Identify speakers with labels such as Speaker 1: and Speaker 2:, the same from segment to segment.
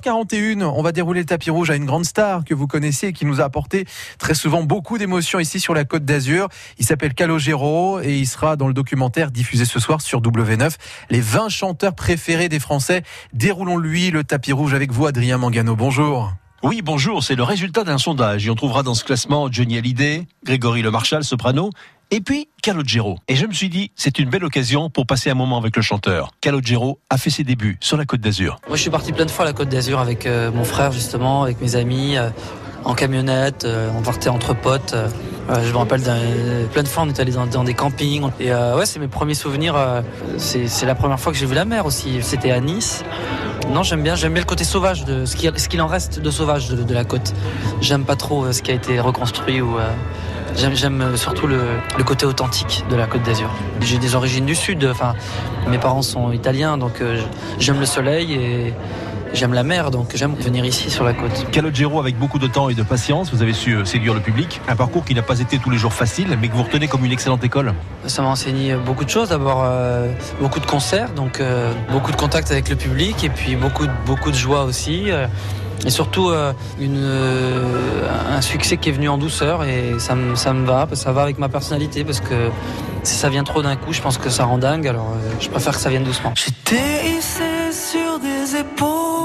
Speaker 1: 20h41, on va dérouler le tapis rouge à une grande star que vous connaissez et qui nous a apporté très souvent beaucoup d'émotions ici sur la Côte d'Azur. Il s'appelle Calogero et il sera dans le documentaire diffusé ce soir sur W9. Les 20 chanteurs préférés des Français. Déroulons-lui le tapis rouge avec vous, Adrien Mangano. Bonjour.
Speaker 2: Oui, bonjour, c'est le résultat d'un sondage. Et on trouvera dans ce classement Johnny Hallyday, Grégory Le Marchal, soprano, et puis Calogero. Et je me suis dit, c'est une belle occasion pour passer un moment avec le chanteur. Calogero a fait ses débuts sur la Côte d'Azur.
Speaker 3: Moi, je suis parti plein de fois à la Côte d'Azur avec euh, mon frère, justement, avec mes amis, euh, en camionnette, euh, on partait entre potes. je me rappelle plein de fois, on est allé dans, des campings. Et ouais, c'est mes premiers souvenirs. c'est la première fois que j'ai vu la mer aussi. C'était à Nice. Non, j'aime bien, j'aime bien le côté sauvage de ce qu'il en reste de sauvage de, de la côte. J'aime pas trop ce qui a été reconstruit ou. J'aime, euh, surtout le, le côté authentique de la Côte d'Azur. J'ai des origines du sud, enfin, mes parents sont italiens, donc euh, j'aime le soleil et j'aime la mer, donc j'aime venir ici sur la côte.
Speaker 2: Calogero, avec beaucoup de temps et de patience, vous avez su euh, séduire le public. Un parcours qui n'a pas été tous les jours facile, mais que vous retenez comme une excellente école.
Speaker 3: Ça m'a enseigné beaucoup de choses. D'abord, euh, beaucoup de concerts, donc euh, beaucoup de contacts avec le public, et puis beaucoup, de- beaucoup de joie aussi. euh, et surtout euh, une, euh, un succès qui est venu en douceur et ça me, ça me va, ça va avec ma personnalité parce que si ça vient trop d'un coup, je pense que ça rend dingue. Alors euh, je préfère que ça vienne doucement.
Speaker 4: J'étais hissé sur des épaules.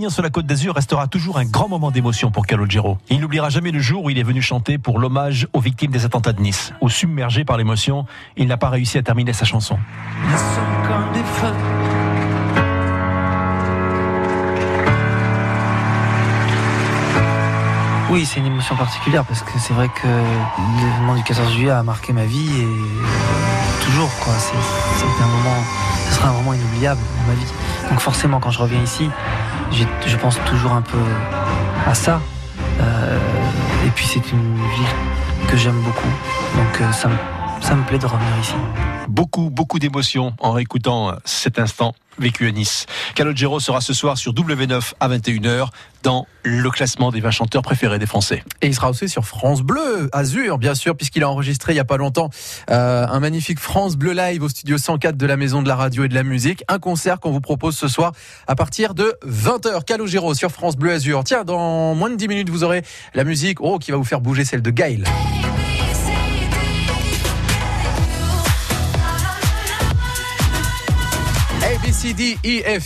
Speaker 2: Revenir sur la Côte d'Azur restera toujours un grand moment d'émotion pour Calogero. Il n'oubliera jamais le jour où il est venu chanter pour l'hommage aux victimes des attentats de Nice. Où submergé par l'émotion, il n'a pas réussi à terminer sa chanson.
Speaker 4: Comme des feux.
Speaker 3: Oui, c'est une émotion particulière parce que c'est vrai que l'événement du 14 juillet a marqué ma vie et toujours quoi. C'est un moment, ce sera un moment inoubliable dans ma vie. Donc forcément, quand je reviens ici, je pense toujours un peu à ça. Euh, et puis c'est une ville que j'aime beaucoup, donc euh, ça me, ça me plaît de revenir ici.
Speaker 2: Beaucoup, beaucoup d'émotions en réécoutant cet instant vécu à Nice. Calogero sera ce soir sur W9 à 21h dans le classement des 20 chanteurs préférés des Français.
Speaker 1: Et il sera aussi sur France Bleu, Azur, bien sûr, puisqu'il a enregistré il y a pas longtemps euh, un magnifique France Bleu Live au studio 104 de la Maison de la Radio et de la Musique. Un concert qu'on vous propose ce soir à partir de 20h. Calogero sur France Bleu Azur. Tiens, dans moins de 10 minutes, vous aurez la musique oh, qui va vous faire bouger celle de Gaël. C, D, E, F,